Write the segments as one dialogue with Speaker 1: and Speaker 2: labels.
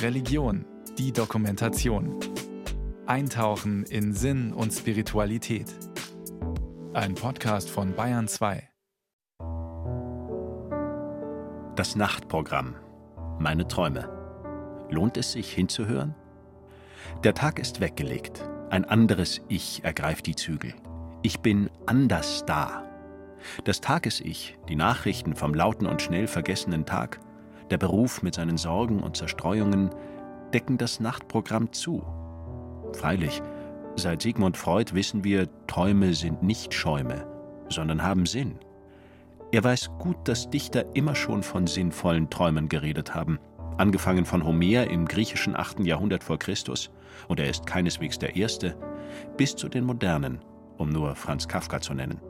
Speaker 1: Religion, die Dokumentation. Eintauchen in Sinn und Spiritualität. Ein Podcast von Bayern 2.
Speaker 2: Das Nachtprogramm. Meine Träume. Lohnt es sich hinzuhören? Der Tag ist weggelegt. Ein anderes Ich ergreift die Zügel. Ich bin anders da. Das Tages-Ich, die Nachrichten vom lauten und schnell vergessenen Tag, der Beruf mit seinen Sorgen und Zerstreuungen decken das Nachtprogramm zu. Freilich, seit Sigmund Freud wissen wir, Träume sind nicht Schäume, sondern haben Sinn. Er weiß gut, dass Dichter immer schon von sinnvollen Träumen geredet haben, angefangen von Homer im griechischen 8. Jahrhundert vor Christus, und er ist keineswegs der Erste, bis zu den modernen, um nur Franz Kafka zu nennen.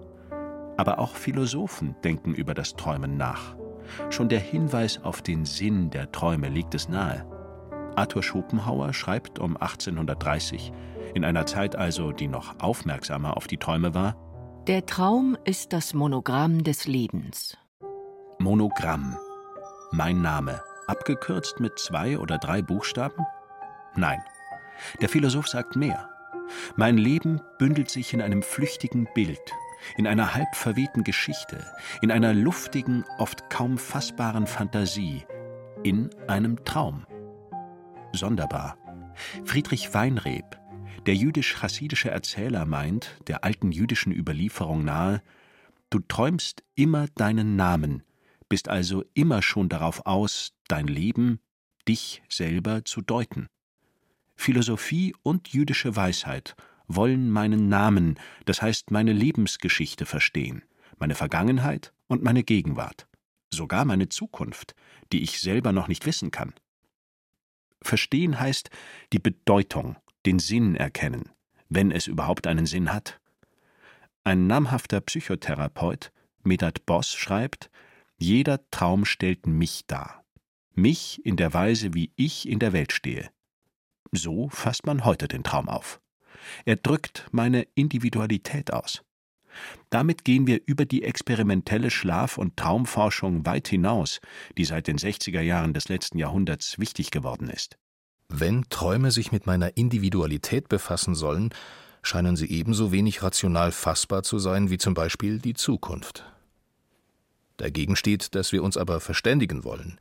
Speaker 2: Aber auch Philosophen denken über das Träumen nach. Schon der Hinweis auf den Sinn der Träume liegt es nahe. Arthur Schopenhauer schreibt um 1830, in einer Zeit also, die noch aufmerksamer auf die Träume war,
Speaker 3: Der Traum ist das Monogramm des Lebens.
Speaker 2: Monogramm. Mein Name. Abgekürzt mit zwei oder drei Buchstaben? Nein. Der Philosoph sagt mehr. Mein Leben bündelt sich in einem flüchtigen Bild, in einer halb verwehten Geschichte, in einer luftigen, oft kaum fassbaren Fantasie, in einem Traum. Sonderbar. Friedrich Weinreb, der jüdisch-chassidische Erzähler, meint, der alten jüdischen Überlieferung nahe, du träumst immer deinen Namen, bist also immer schon darauf aus, dein Leben, dich selber zu deuten. Philosophie und jüdische Weisheit wollen meinen Namen, das heißt meine Lebensgeschichte verstehen, meine Vergangenheit und meine Gegenwart, sogar meine Zukunft, die ich selber noch nicht wissen kann. Verstehen heißt die Bedeutung, den Sinn erkennen, wenn es überhaupt einen Sinn hat. Ein namhafter Psychotherapeut, Medat Boss, schreibt, jeder Traum stellt mich dar. Mich in der Weise, wie ich in der Welt stehe. So fasst man heute den Traum auf. Er drückt meine Individualität aus. Damit gehen wir über die experimentelle Schlaf- und Traumforschung weit hinaus, die seit den 60er Jahren des letzten Jahrhunderts wichtig geworden ist.
Speaker 4: Wenn Träume sich mit meiner Individualität befassen sollen, scheinen sie ebenso wenig rational fassbar zu sein wie zum Beispiel die Zukunft. Dagegen steht, dass wir uns aber verständigen wollen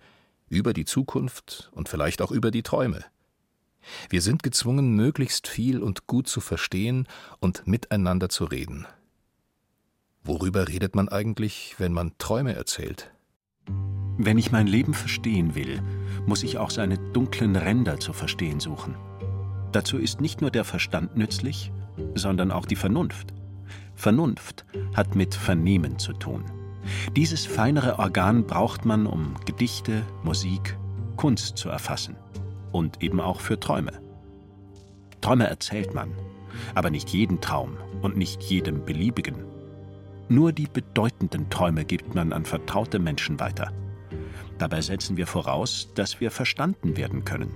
Speaker 4: über die Zukunft und vielleicht auch über die Träume. Wir sind gezwungen, möglichst viel und gut zu verstehen und miteinander zu reden. Worüber redet man eigentlich, wenn man Träume erzählt?
Speaker 2: Wenn ich mein Leben verstehen will, muss ich auch seine dunklen Ränder zu verstehen suchen. Dazu ist nicht nur der Verstand nützlich, sondern auch die Vernunft. Vernunft hat mit Vernehmen zu tun. Dieses feinere Organ braucht man, um Gedichte, Musik, Kunst zu erfassen. Und eben auch für Träume. Träume erzählt man, aber nicht jeden Traum und nicht jedem beliebigen. Nur die bedeutenden Träume gibt man an vertraute Menschen weiter. Dabei setzen wir voraus, dass wir verstanden werden können.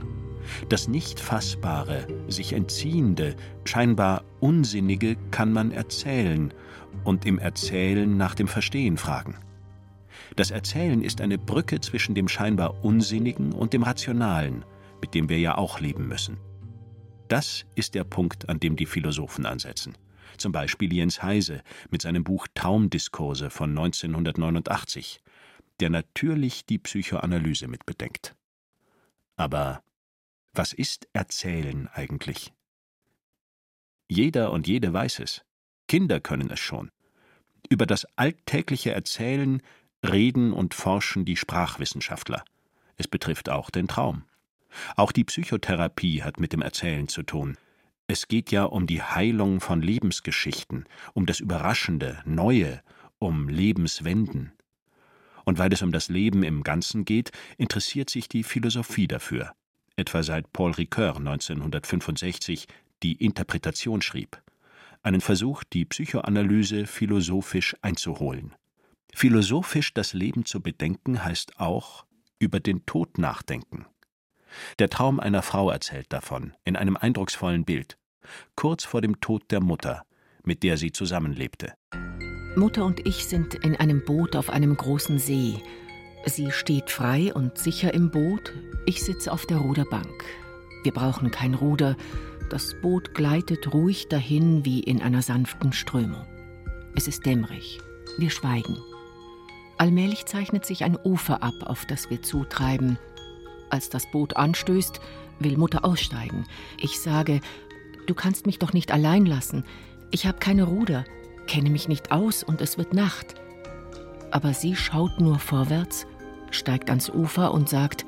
Speaker 2: Das nicht Fassbare, sich Entziehende, scheinbar Unsinnige kann man erzählen und im Erzählen nach dem Verstehen fragen. Das Erzählen ist eine Brücke zwischen dem scheinbar Unsinnigen und dem Rationalen, mit dem wir ja auch leben müssen. Das ist der Punkt, an dem die Philosophen ansetzen. Zum Beispiel Jens Heise mit seinem Buch Traumdiskurse von 1989, der natürlich die Psychoanalyse mitbedenkt. Aber was ist Erzählen eigentlich? Jeder und jede weiß es. Kinder können es schon. Über das alltägliche Erzählen reden und forschen die Sprachwissenschaftler. Es betrifft auch den Traum. Auch die Psychotherapie hat mit dem Erzählen zu tun. Es geht ja um die Heilung von Lebensgeschichten, um das Überraschende, Neue, um Lebenswenden. Und weil es um das Leben im Ganzen geht, interessiert sich die Philosophie dafür, etwa seit Paul Ricoeur 1965 die Interpretation schrieb, einen Versuch, die Psychoanalyse philosophisch einzuholen. Philosophisch das Leben zu bedenken heißt auch über den Tod nachdenken. Der Traum einer Frau erzählt davon, in einem eindrucksvollen Bild, kurz vor dem Tod der Mutter, mit der sie zusammenlebte.
Speaker 3: Mutter und ich sind in einem Boot auf einem großen See. Sie steht frei und sicher im Boot, ich sitze auf der Ruderbank. Wir brauchen kein Ruder, das Boot gleitet ruhig dahin wie in einer sanften Strömung. Es ist dämmerig, wir schweigen. Allmählich zeichnet sich ein Ufer ab, auf das wir zutreiben. Als das Boot anstößt, will Mutter aussteigen. Ich sage, du kannst mich doch nicht allein lassen. Ich habe keine Ruder, kenne mich nicht aus und es wird Nacht. Aber sie schaut nur vorwärts, steigt ans Ufer und sagt,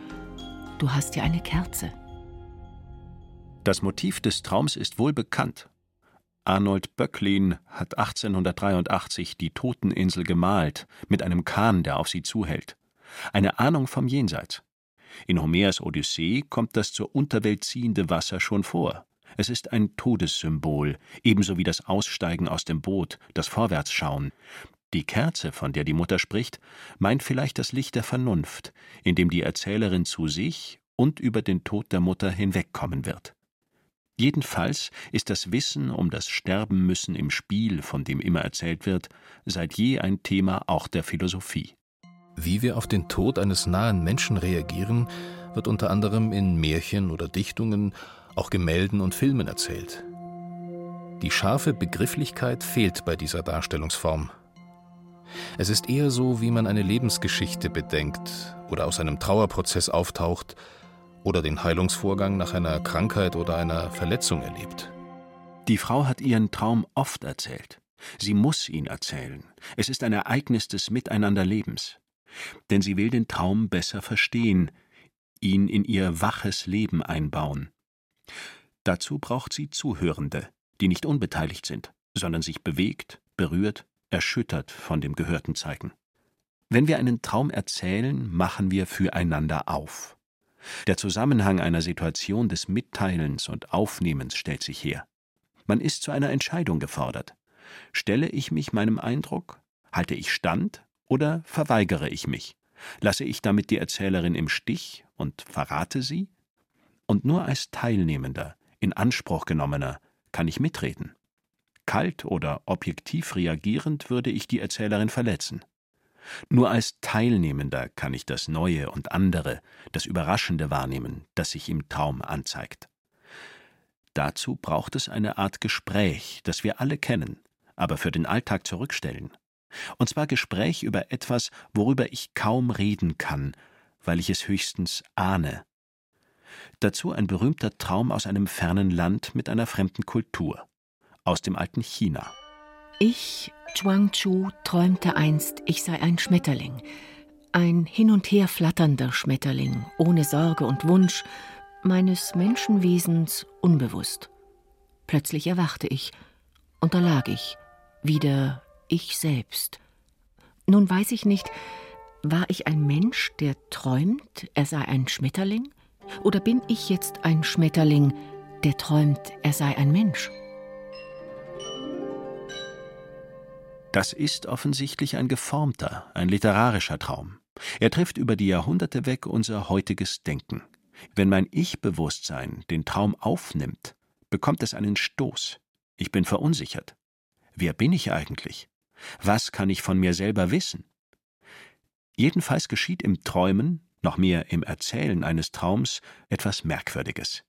Speaker 3: du hast ja eine Kerze.
Speaker 2: Das Motiv des Traums ist wohl bekannt. Arnold Böcklin hat 1883 die Toteninsel gemalt, mit einem Kahn, der auf sie zuhält. Eine Ahnung vom Jenseits. In Homers Odyssee kommt das zur Unterwelt ziehende Wasser schon vor. Es ist ein Todessymbol, ebenso wie das Aussteigen aus dem Boot, das Vorwärtsschauen. Die Kerze, von der die Mutter spricht, meint vielleicht das Licht der Vernunft, in dem die Erzählerin zu sich und über den Tod der Mutter hinwegkommen wird. Jedenfalls ist das Wissen um das Sterbenmüssen im Spiel, von dem immer erzählt wird, seit je ein Thema auch der Philosophie.
Speaker 4: Wie wir auf den Tod eines nahen Menschen reagieren, wird unter anderem in Märchen oder Dichtungen auch Gemälden und Filmen erzählt. Die scharfe Begrifflichkeit fehlt bei dieser Darstellungsform. Es ist eher so, wie man eine Lebensgeschichte bedenkt oder aus einem Trauerprozess auftaucht oder den Heilungsvorgang nach einer Krankheit oder einer Verletzung erlebt.
Speaker 2: Die Frau hat ihren Traum oft erzählt. Sie muss ihn erzählen. Es ist ein Ereignis des Miteinanderlebens. Denn sie will den Traum besser verstehen, ihn in ihr waches Leben einbauen. Dazu braucht sie Zuhörende, die nicht unbeteiligt sind, sondern sich bewegt, berührt, erschüttert von dem Gehörten zeigen. Wenn wir einen Traum erzählen, machen wir füreinander auf. Der Zusammenhang einer Situation des Mitteilens und Aufnehmens stellt sich her. Man ist zu einer Entscheidung gefordert. Stelle ich mich meinem Eindruck? Halte ich stand oder verweigere ich mich? Lasse ich damit die Erzählerin im Stich und verrate sie? Und nur als Teilnehmender, in Anspruch genommener, kann ich mitreden. Kalt oder objektiv reagierend würde ich die Erzählerin verletzen. Nur als Teilnehmender kann ich das Neue und andere, das Überraschende wahrnehmen, das sich im Traum anzeigt. Dazu braucht es eine Art Gespräch, das wir alle kennen, aber für den Alltag zurückstellen. Und zwar Gespräch über etwas, worüber ich kaum reden kann, weil ich es höchstens ahne. Dazu ein berühmter Traum aus einem fernen Land mit einer fremden Kultur, aus dem alten China.
Speaker 3: Ich, Chuang Chu, träumte einst, ich sei ein Schmetterling, ein hin und her flatternder Schmetterling, ohne Sorge und Wunsch, meines Menschenwesens unbewusst. Plötzlich erwachte ich, und da lag ich, wieder ich selbst. Nun weiß ich nicht, war ich ein Mensch, der träumt, er sei ein Schmetterling? Oder bin ich jetzt ein Schmetterling, der träumt, er sei ein Mensch?
Speaker 2: Das ist offensichtlich ein geformter, ein literarischer Traum. Er trifft über die Jahrhunderte weg unser heutiges Denken. Wenn mein Ich-Bewusstsein den Traum aufnimmt, bekommt es einen Stoß. Ich bin verunsichert. Wer bin ich eigentlich? Was kann ich von mir selber wissen? Jedenfalls geschieht im Träumen, noch mehr im Erzählen eines Traums, etwas Merkwürdiges.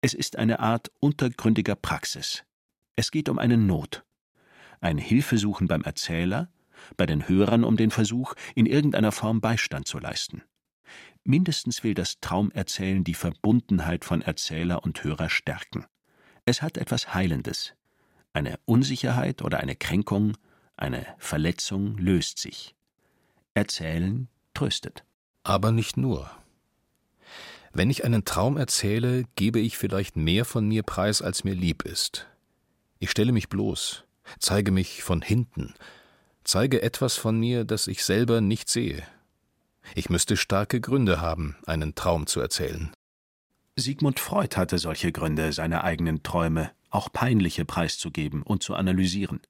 Speaker 2: Es ist eine Art untergründiger Praxis. Es geht um eine Not. Ein Hilfesuchen beim Erzähler, bei den Hörern um den Versuch, in irgendeiner Form Beistand zu leisten. Mindestens will das Traumerzählen die Verbundenheit von Erzähler und Hörer stärken. Es hat etwas Heilendes, eine Unsicherheit oder eine Kränkung, eine Verletzung löst sich. Erzählen tröstet.
Speaker 4: Aber nicht nur. Wenn ich einen Traum erzähle, gebe ich vielleicht mehr von mir preis, als mir lieb ist. Ich stelle mich bloß, zeige mich von hinten, zeige etwas von mir, das ich selber nicht sehe. Ich müsste starke Gründe haben, einen Traum zu erzählen.
Speaker 2: Sigmund Freud hatte solche Gründe, seine eigenen Träume, auch peinliche preiszugeben und zu analysieren.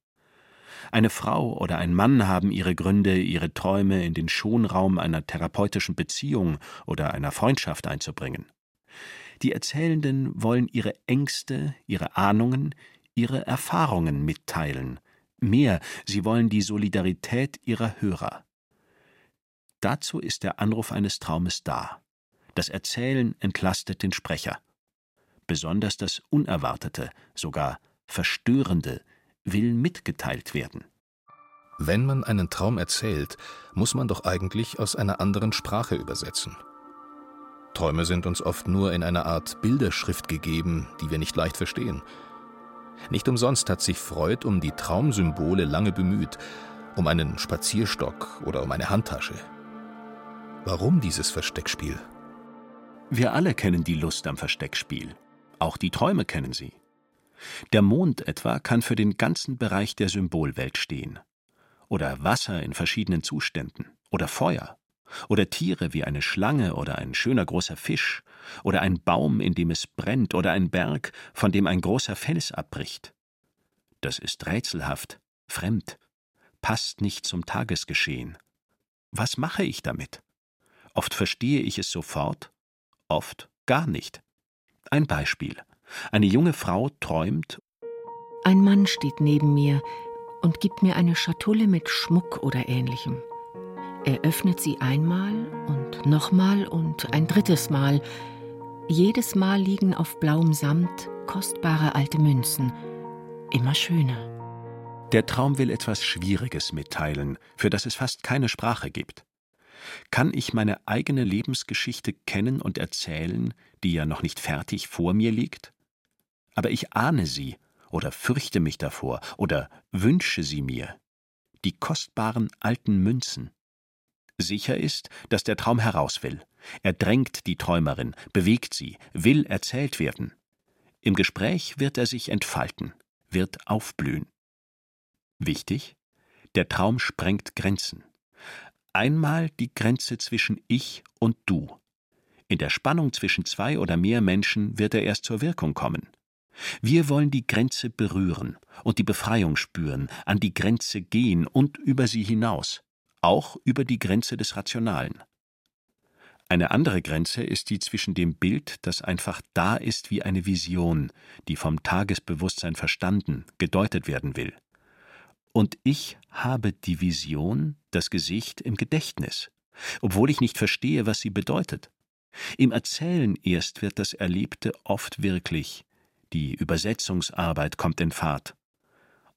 Speaker 2: Eine Frau oder ein Mann haben ihre Gründe, ihre Träume in den Schonraum einer therapeutischen Beziehung oder einer Freundschaft einzubringen. Die Erzählenden wollen ihre Ängste, ihre Ahnungen, ihre Erfahrungen mitteilen. Mehr, sie wollen die Solidarität ihrer Hörer. Dazu ist der Anruf eines Traumes da. Das Erzählen entlastet den Sprecher. Besonders das Unerwartete, sogar Verstörende, will mitgeteilt werden.
Speaker 4: Wenn man einen Traum erzählt, muss man doch eigentlich aus einer anderen Sprache übersetzen. Träume sind uns oft nur in einer Art Bilderschrift gegeben, die wir nicht leicht verstehen. Nicht umsonst hat sich Freud um die Traumsymbole lange bemüht, um einen Spazierstock oder um eine Handtasche. Warum dieses Versteckspiel?
Speaker 2: Wir alle kennen die Lust am Versteckspiel. Auch die Träume kennen sie. Der Mond etwa kann für den ganzen Bereich der Symbolwelt stehen. Oder Wasser in verschiedenen Zuständen. Oder Feuer. Oder Tiere wie eine Schlange oder ein schöner großer Fisch. Oder ein Baum, in dem es brennt. Oder ein Berg, von dem ein großer Fels abbricht. Das ist rätselhaft, fremd, passt nicht zum Tagesgeschehen. Was mache ich damit? Oft verstehe ich es sofort, oft gar nicht. Ein Beispiel. Eine junge Frau träumt.
Speaker 3: Ein Mann steht neben mir und gibt mir eine Schatulle mit Schmuck oder ähnlichem. Er öffnet sie einmal und nochmal und ein drittes Mal. Jedes Mal liegen auf blauem Samt kostbare alte Münzen, immer schöner.
Speaker 2: Der Traum will etwas Schwieriges mitteilen, für das es fast keine Sprache gibt. Kann ich meine eigene Lebensgeschichte kennen und erzählen, die ja noch nicht fertig vor mir liegt? Aber ich ahne sie oder fürchte mich davor oder wünsche sie mir. Die kostbaren alten Münzen. Sicher ist, dass der Traum heraus will. Er drängt die Träumerin, bewegt sie, will erzählt werden. Im Gespräch wird er sich entfalten, wird aufblühen. Wichtig, der Traum sprengt Grenzen einmal die Grenze zwischen Ich und Du. In der Spannung zwischen zwei oder mehr Menschen wird er erst zur Wirkung kommen. Wir wollen die Grenze berühren und die Befreiung spüren, an die Grenze gehen und über sie hinaus, auch über die Grenze des Rationalen. Eine andere Grenze ist die zwischen dem Bild, das einfach da ist wie eine Vision, die vom Tagesbewusstsein verstanden, gedeutet werden will, und ich habe die Vision, das Gesicht im Gedächtnis, obwohl ich nicht verstehe, was sie bedeutet. Im Erzählen erst wird das Erlebte oft wirklich, die Übersetzungsarbeit kommt in Fahrt.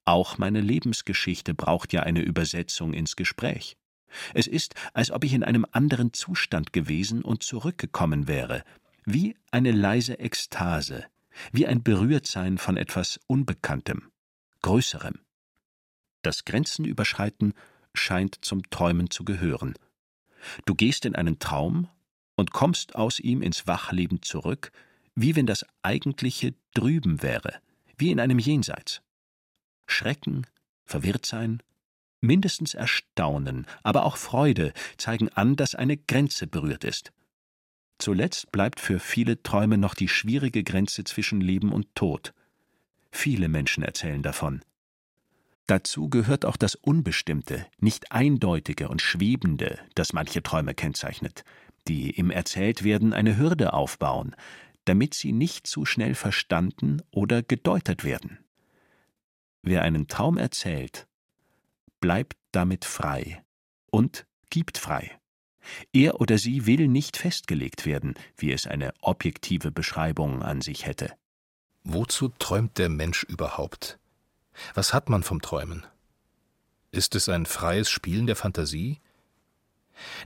Speaker 2: Auch meine Lebensgeschichte braucht ja eine Übersetzung ins Gespräch. Es ist, als ob ich in einem anderen Zustand gewesen und zurückgekommen wäre, wie eine leise Ekstase, wie ein Berührtsein von etwas Unbekanntem, Größerem. Das Grenzenüberschreiten scheint zum Träumen zu gehören. Du gehst in einen Traum und kommst aus ihm ins Wachleben zurück, wie wenn das Eigentliche drüben wäre, wie in einem Jenseits. Schrecken, Verwirrtsein, mindestens Erstaunen, aber auch Freude zeigen an, dass eine Grenze berührt ist. Zuletzt bleibt für viele Träume noch die schwierige Grenze zwischen Leben und Tod. Viele Menschen erzählen davon. Dazu gehört auch das Unbestimmte, nicht Eindeutige und Schwebende, das manche Träume kennzeichnet, die im Erzähltwerden eine Hürde aufbauen, damit sie nicht zu schnell verstanden oder gedeutet werden. Wer einen Traum erzählt, bleibt damit frei und gibt frei. Er oder sie will nicht festgelegt werden, wie es eine objektive Beschreibung an sich hätte.
Speaker 4: Wozu träumt der Mensch überhaupt? Was hat man vom Träumen? Ist es ein freies Spielen der Fantasie?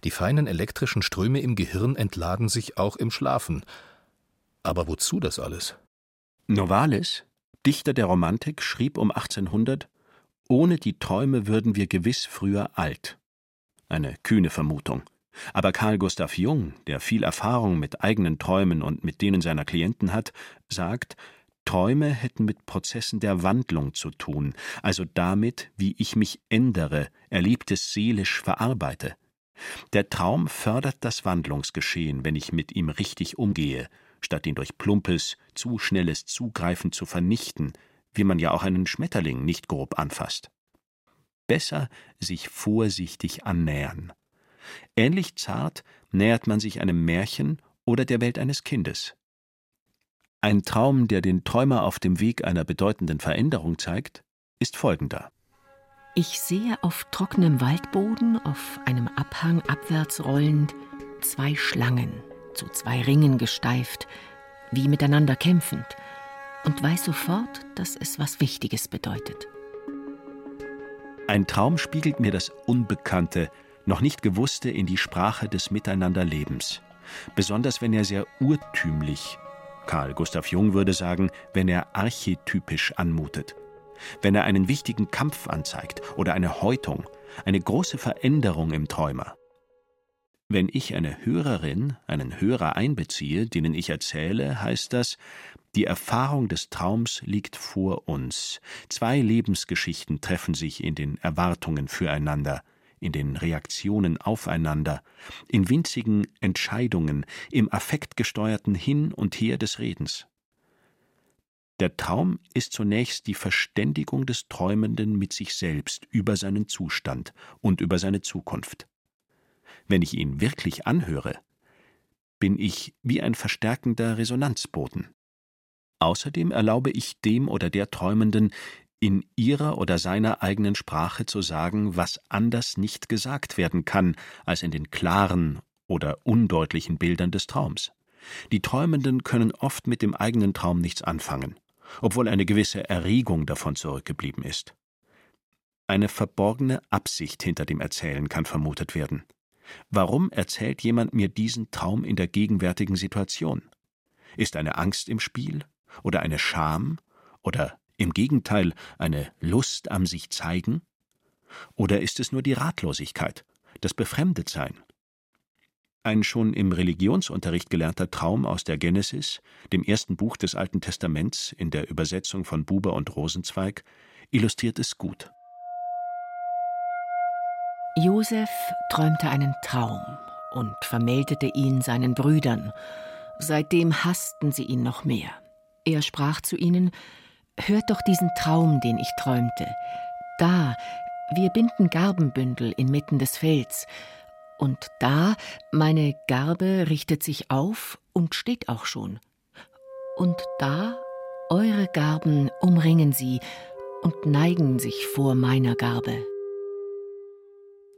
Speaker 4: Die feinen elektrischen Ströme im Gehirn entladen sich auch im Schlafen. Aber wozu das alles?
Speaker 2: Novalis, Dichter der Romantik, schrieb um 1800: Ohne die Träume würden wir gewiss früher alt. Eine kühne Vermutung. Aber Carl Gustav Jung, der viel Erfahrung mit eigenen Träumen und mit denen seiner Klienten hat, sagt, Träume hätten mit Prozessen der Wandlung zu tun, also damit, wie ich mich ändere, Erlebtes seelisch verarbeite. Der Traum fördert das Wandlungsgeschehen, wenn ich mit ihm richtig umgehe, statt ihn durch plumpes, zu schnelles Zugreifen zu vernichten, wie man ja auch einen Schmetterling nicht grob anfasst. Besser sich vorsichtig annähern. Ähnlich zart nähert man sich einem Märchen oder der Welt eines Kindes. Ein Traum, der den Träumer auf dem Weg einer bedeutenden Veränderung zeigt, ist folgender.
Speaker 3: Ich sehe auf trockenem Waldboden, auf einem Abhang abwärts rollend, zwei Schlangen, zu zwei Ringen gesteift, wie miteinander kämpfend, und weiß sofort, dass es was Wichtiges bedeutet.
Speaker 2: Ein Traum spiegelt mir das Unbekannte, noch nicht Gewusste in die Sprache des Miteinanderlebens, besonders wenn er sehr urtümlich, Karl Gustav Jung würde sagen, wenn er archetypisch anmutet wenn er einen wichtigen Kampf anzeigt oder eine Häutung, eine große Veränderung im Träumer. Wenn ich eine Hörerin, einen Hörer einbeziehe, denen ich erzähle, heißt das, die Erfahrung des Traums liegt vor uns. Zwei Lebensgeschichten treffen sich in den Erwartungen füreinander, in den Reaktionen aufeinander, in winzigen Entscheidungen, im affektgesteuerten Hin und Her des Redens. Der Traum ist zunächst die Verständigung des Träumenden mit sich selbst über seinen Zustand und über seine Zukunft. Wenn ich ihn wirklich anhöre, bin ich wie ein verstärkender Resonanzboden. Außerdem erlaube ich dem oder der Träumenden, in ihrer oder seiner eigenen Sprache zu sagen, was anders nicht gesagt werden kann als in den klaren oder undeutlichen Bildern des Traums. Die Träumenden können oft mit dem eigenen Traum nichts anfangen obwohl eine gewisse Erregung davon zurückgeblieben ist. Eine verborgene Absicht hinter dem Erzählen kann vermutet werden. Warum erzählt jemand mir diesen Traum in der gegenwärtigen Situation? Ist eine Angst im Spiel oder eine Scham oder im Gegenteil eine Lust am sich zeigen? Oder ist es nur die Ratlosigkeit, das Befremdetsein, ein schon im Religionsunterricht gelernter Traum aus der Genesis, dem ersten Buch des Alten Testaments in der Übersetzung von Buber und Rosenzweig, illustriert es gut.
Speaker 3: Josef träumte einen Traum und vermeldete ihn seinen Brüdern. Seitdem hassten sie ihn noch mehr. Er sprach zu ihnen: Hört doch diesen Traum, den ich träumte. Da, wir binden Garbenbündel inmitten des Felds, und da, meine Garbe richtet sich auf und steht auch schon. Und da, eure Garben umringen sie und neigen sich vor meiner Garbe.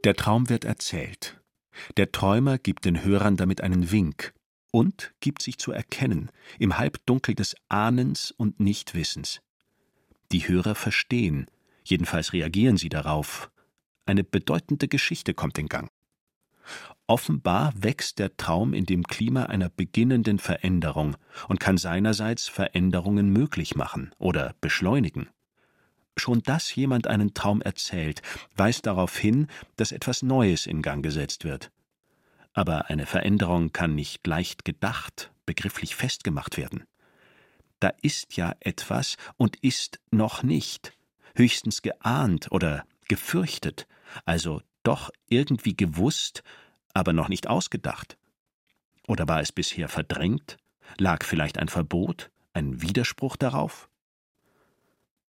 Speaker 2: Der Traum wird erzählt. Der Träumer gibt den Hörern damit einen Wink und gibt sich zu erkennen im Halbdunkel des Ahnens und Nichtwissens. Die Hörer verstehen, jedenfalls reagieren sie darauf. Eine bedeutende Geschichte kommt in Gang. Offenbar wächst der Traum in dem Klima einer beginnenden Veränderung und kann seinerseits Veränderungen möglich machen oder beschleunigen. Schon dass jemand einen Traum erzählt, weist darauf hin, dass etwas Neues in Gang gesetzt wird. Aber eine Veränderung kann nicht leicht gedacht, begrifflich festgemacht werden. Da ist ja etwas und ist noch nicht, höchstens geahnt oder gefürchtet, also doch irgendwie gewusst, aber noch nicht ausgedacht? Oder war es bisher verdrängt? Lag vielleicht ein Verbot, ein Widerspruch darauf?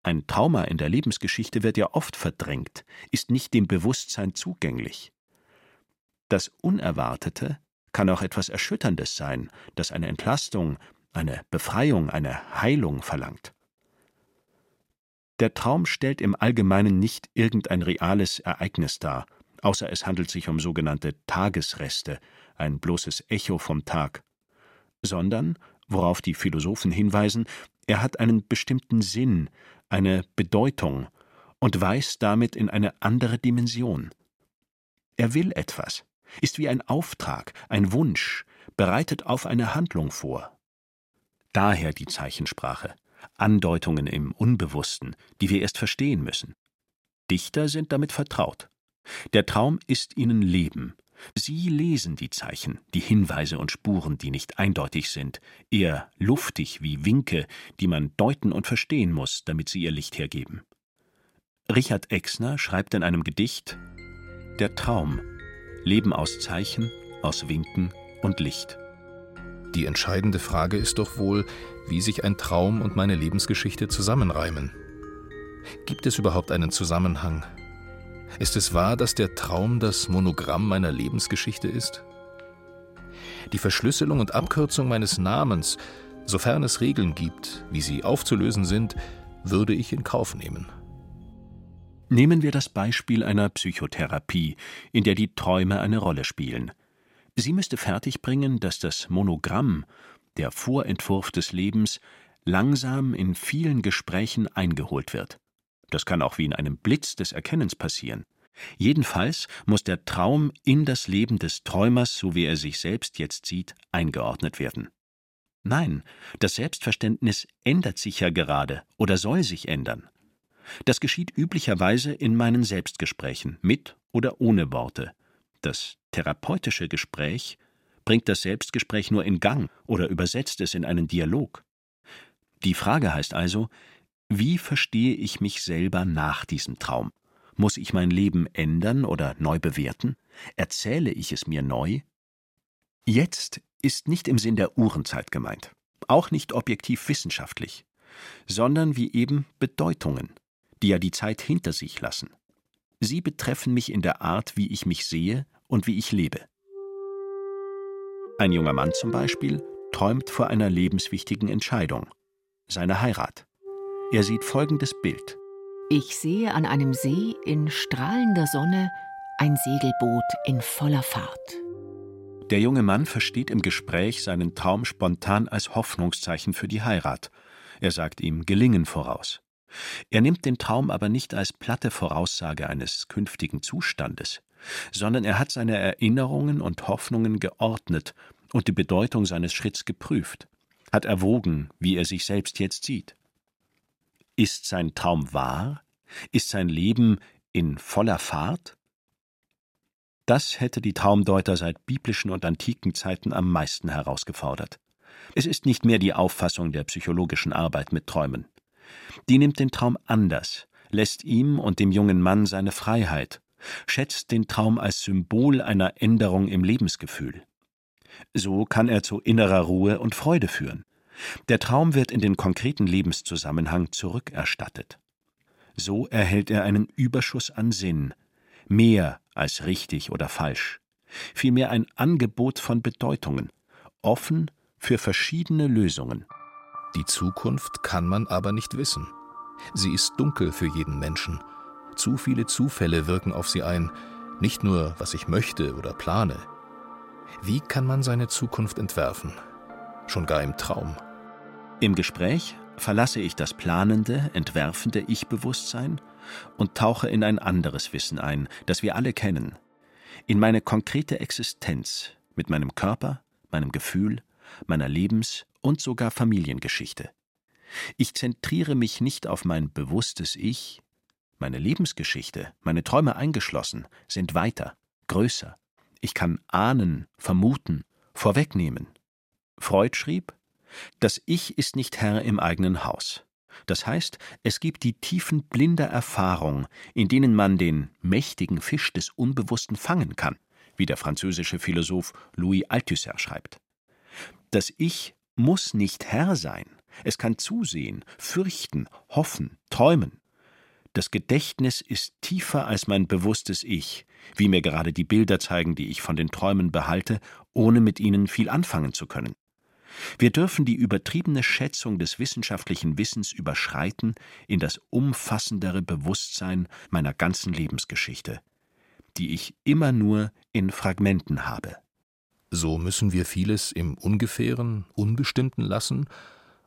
Speaker 2: Ein Trauma in der Lebensgeschichte wird ja oft verdrängt, ist nicht dem Bewusstsein zugänglich. Das Unerwartete kann auch etwas Erschütterndes sein, das eine Entlastung, eine Befreiung, eine Heilung verlangt. Der Traum stellt im Allgemeinen nicht irgendein reales Ereignis dar, außer es handelt sich um sogenannte Tagesreste, ein bloßes Echo vom Tag, sondern, worauf die Philosophen hinweisen, er hat einen bestimmten Sinn, eine Bedeutung und weist damit in eine andere Dimension. Er will etwas, ist wie ein Auftrag, ein Wunsch, bereitet auf eine Handlung vor. Daher die Zeichensprache, Andeutungen im Unbewussten, die wir erst verstehen müssen. Dichter sind damit vertraut. Der Traum ist ihnen Leben. Sie lesen die Zeichen, die Hinweise und Spuren, die nicht eindeutig sind, eher luftig wie Winke, die man deuten und verstehen muss, damit sie ihr Licht hergeben. Richard Exner schreibt in einem Gedicht Der Traum Leben aus Zeichen, aus Winken und Licht.
Speaker 4: Die entscheidende Frage ist doch wohl, wie sich ein Traum und meine Lebensgeschichte zusammenreimen. Gibt es überhaupt einen Zusammenhang ist es wahr, dass der Traum das Monogramm meiner Lebensgeschichte ist? Die Verschlüsselung und Abkürzung meines Namens, sofern es Regeln gibt, wie sie aufzulösen sind, würde ich in Kauf nehmen.
Speaker 2: Nehmen wir das Beispiel einer Psychotherapie, in der die Träume eine Rolle spielen. Sie müsste fertigbringen, dass das Monogramm, der Vorentwurf des Lebens, langsam in vielen Gesprächen eingeholt wird. Das kann auch wie in einem Blitz des Erkennens passieren. Jedenfalls muss der Traum in das Leben des Träumers, so wie er sich selbst jetzt sieht, eingeordnet werden. Nein, das Selbstverständnis ändert sich ja gerade oder soll sich ändern. Das geschieht üblicherweise in meinen Selbstgesprächen, mit oder ohne Worte. Das therapeutische Gespräch bringt das Selbstgespräch nur in Gang oder übersetzt es in einen Dialog. Die Frage heißt also, wie verstehe ich mich selber nach diesem Traum? Muss ich mein Leben ändern oder neu bewerten? Erzähle ich es mir neu? Jetzt ist nicht im Sinn der Uhrenzeit gemeint, auch nicht objektiv wissenschaftlich, sondern wie eben Bedeutungen, die ja die Zeit hinter sich lassen. Sie betreffen mich in der Art, wie ich mich sehe und wie ich lebe. Ein junger Mann zum Beispiel träumt vor einer lebenswichtigen Entscheidung, seiner Heirat. Er sieht folgendes Bild.
Speaker 3: Ich sehe an einem See in strahlender Sonne ein Segelboot in voller Fahrt.
Speaker 2: Der junge Mann versteht im Gespräch seinen Traum spontan als Hoffnungszeichen für die Heirat. Er sagt ihm Gelingen voraus. Er nimmt den Traum aber nicht als platte Voraussage eines künftigen Zustandes, sondern er hat seine Erinnerungen und Hoffnungen geordnet und die Bedeutung seines Schritts geprüft, hat erwogen, wie er sich selbst jetzt sieht. Ist sein Traum wahr? Ist sein Leben in voller Fahrt? Das hätte die Traumdeuter seit biblischen und antiken Zeiten am meisten herausgefordert. Es ist nicht mehr die Auffassung der psychologischen Arbeit mit Träumen. Die nimmt den Traum anders, lässt ihm und dem jungen Mann seine Freiheit, schätzt den Traum als Symbol einer Änderung im Lebensgefühl. So kann er zu innerer Ruhe und Freude führen. Der Traum wird in den konkreten Lebenszusammenhang zurückerstattet. So erhält er einen Überschuss an Sinn, mehr als richtig oder falsch, vielmehr ein Angebot von Bedeutungen, offen für verschiedene Lösungen.
Speaker 4: Die Zukunft kann man aber nicht wissen. Sie ist dunkel für jeden Menschen. Zu viele Zufälle wirken auf sie ein, nicht nur, was ich möchte oder plane. Wie kann man seine Zukunft entwerfen? Schon gar im Traum.
Speaker 2: Im Gespräch verlasse ich das planende, entwerfende Ich-Bewusstsein und tauche in ein anderes Wissen ein, das wir alle kennen. In meine konkrete Existenz mit meinem Körper, meinem Gefühl, meiner Lebens- und sogar Familiengeschichte. Ich zentriere mich nicht auf mein bewusstes Ich, meine Lebensgeschichte, meine Träume eingeschlossen, sind weiter, größer. Ich kann ahnen, vermuten, vorwegnehmen. Freud schrieb, das Ich ist nicht Herr im eigenen Haus. Das heißt, es gibt die Tiefen blinder Erfahrung, in denen man den mächtigen Fisch des Unbewussten fangen kann, wie der französische Philosoph Louis Althusser schreibt. Das Ich muss nicht Herr sein. Es kann zusehen, fürchten, hoffen, träumen. Das Gedächtnis ist tiefer als mein bewusstes Ich, wie mir gerade die Bilder zeigen, die ich von den Träumen behalte, ohne mit ihnen viel anfangen zu können. Wir dürfen die übertriebene Schätzung des wissenschaftlichen Wissens überschreiten in das umfassendere Bewusstsein meiner ganzen Lebensgeschichte, die ich immer nur in Fragmenten habe.
Speaker 4: So müssen wir vieles im Ungefähren, Unbestimmten lassen,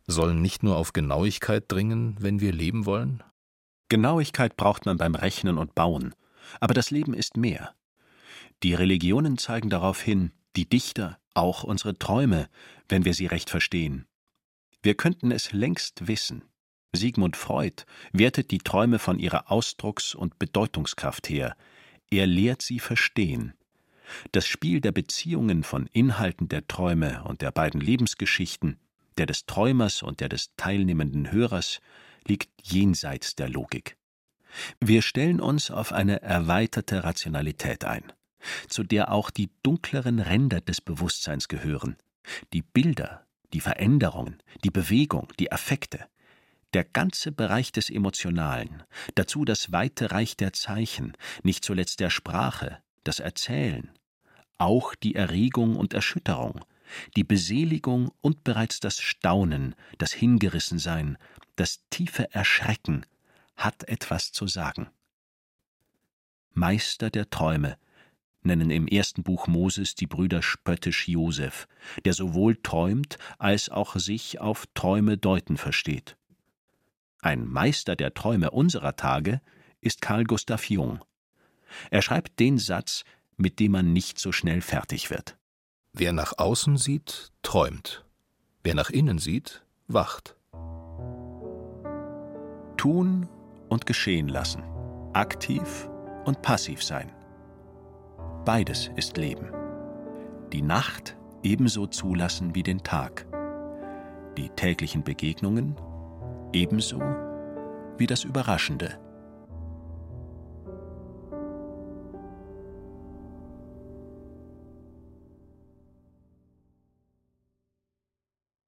Speaker 4: sollen nicht nur auf Genauigkeit dringen, wenn wir leben wollen?
Speaker 2: Genauigkeit braucht man beim Rechnen und Bauen, aber das Leben ist mehr. Die Religionen zeigen darauf hin, die Dichter, auch unsere Träume, wenn wir sie recht verstehen. Wir könnten es längst wissen. Sigmund Freud wertet die Träume von ihrer Ausdrucks- und Bedeutungskraft her. Er lehrt sie verstehen. Das Spiel der Beziehungen von Inhalten der Träume und der beiden Lebensgeschichten, der des Träumers und der des teilnehmenden Hörers, liegt jenseits der Logik. Wir stellen uns auf eine erweiterte Rationalität ein, zu der auch die dunkleren Ränder des Bewusstseins gehören, die Bilder, die Veränderungen, die Bewegung, die Affekte, der ganze Bereich des Emotionalen, dazu das weite Reich der Zeichen, nicht zuletzt der Sprache, das Erzählen, auch die Erregung und Erschütterung, die Beseligung und bereits das Staunen, das Hingerissensein, das tiefe Erschrecken hat etwas zu sagen. Meister der Träume, nennen im ersten Buch Moses die Brüder spöttisch Josef, der sowohl träumt als auch sich auf Träume deuten versteht. Ein Meister der Träume unserer Tage ist Carl Gustav Jung. Er schreibt den Satz, mit dem man nicht so schnell fertig wird.
Speaker 4: Wer nach außen sieht, träumt. Wer nach innen sieht, wacht.
Speaker 2: Tun und geschehen lassen. Aktiv und passiv sein. Beides ist Leben. Die Nacht ebenso zulassen wie den Tag. Die täglichen Begegnungen ebenso wie das Überraschende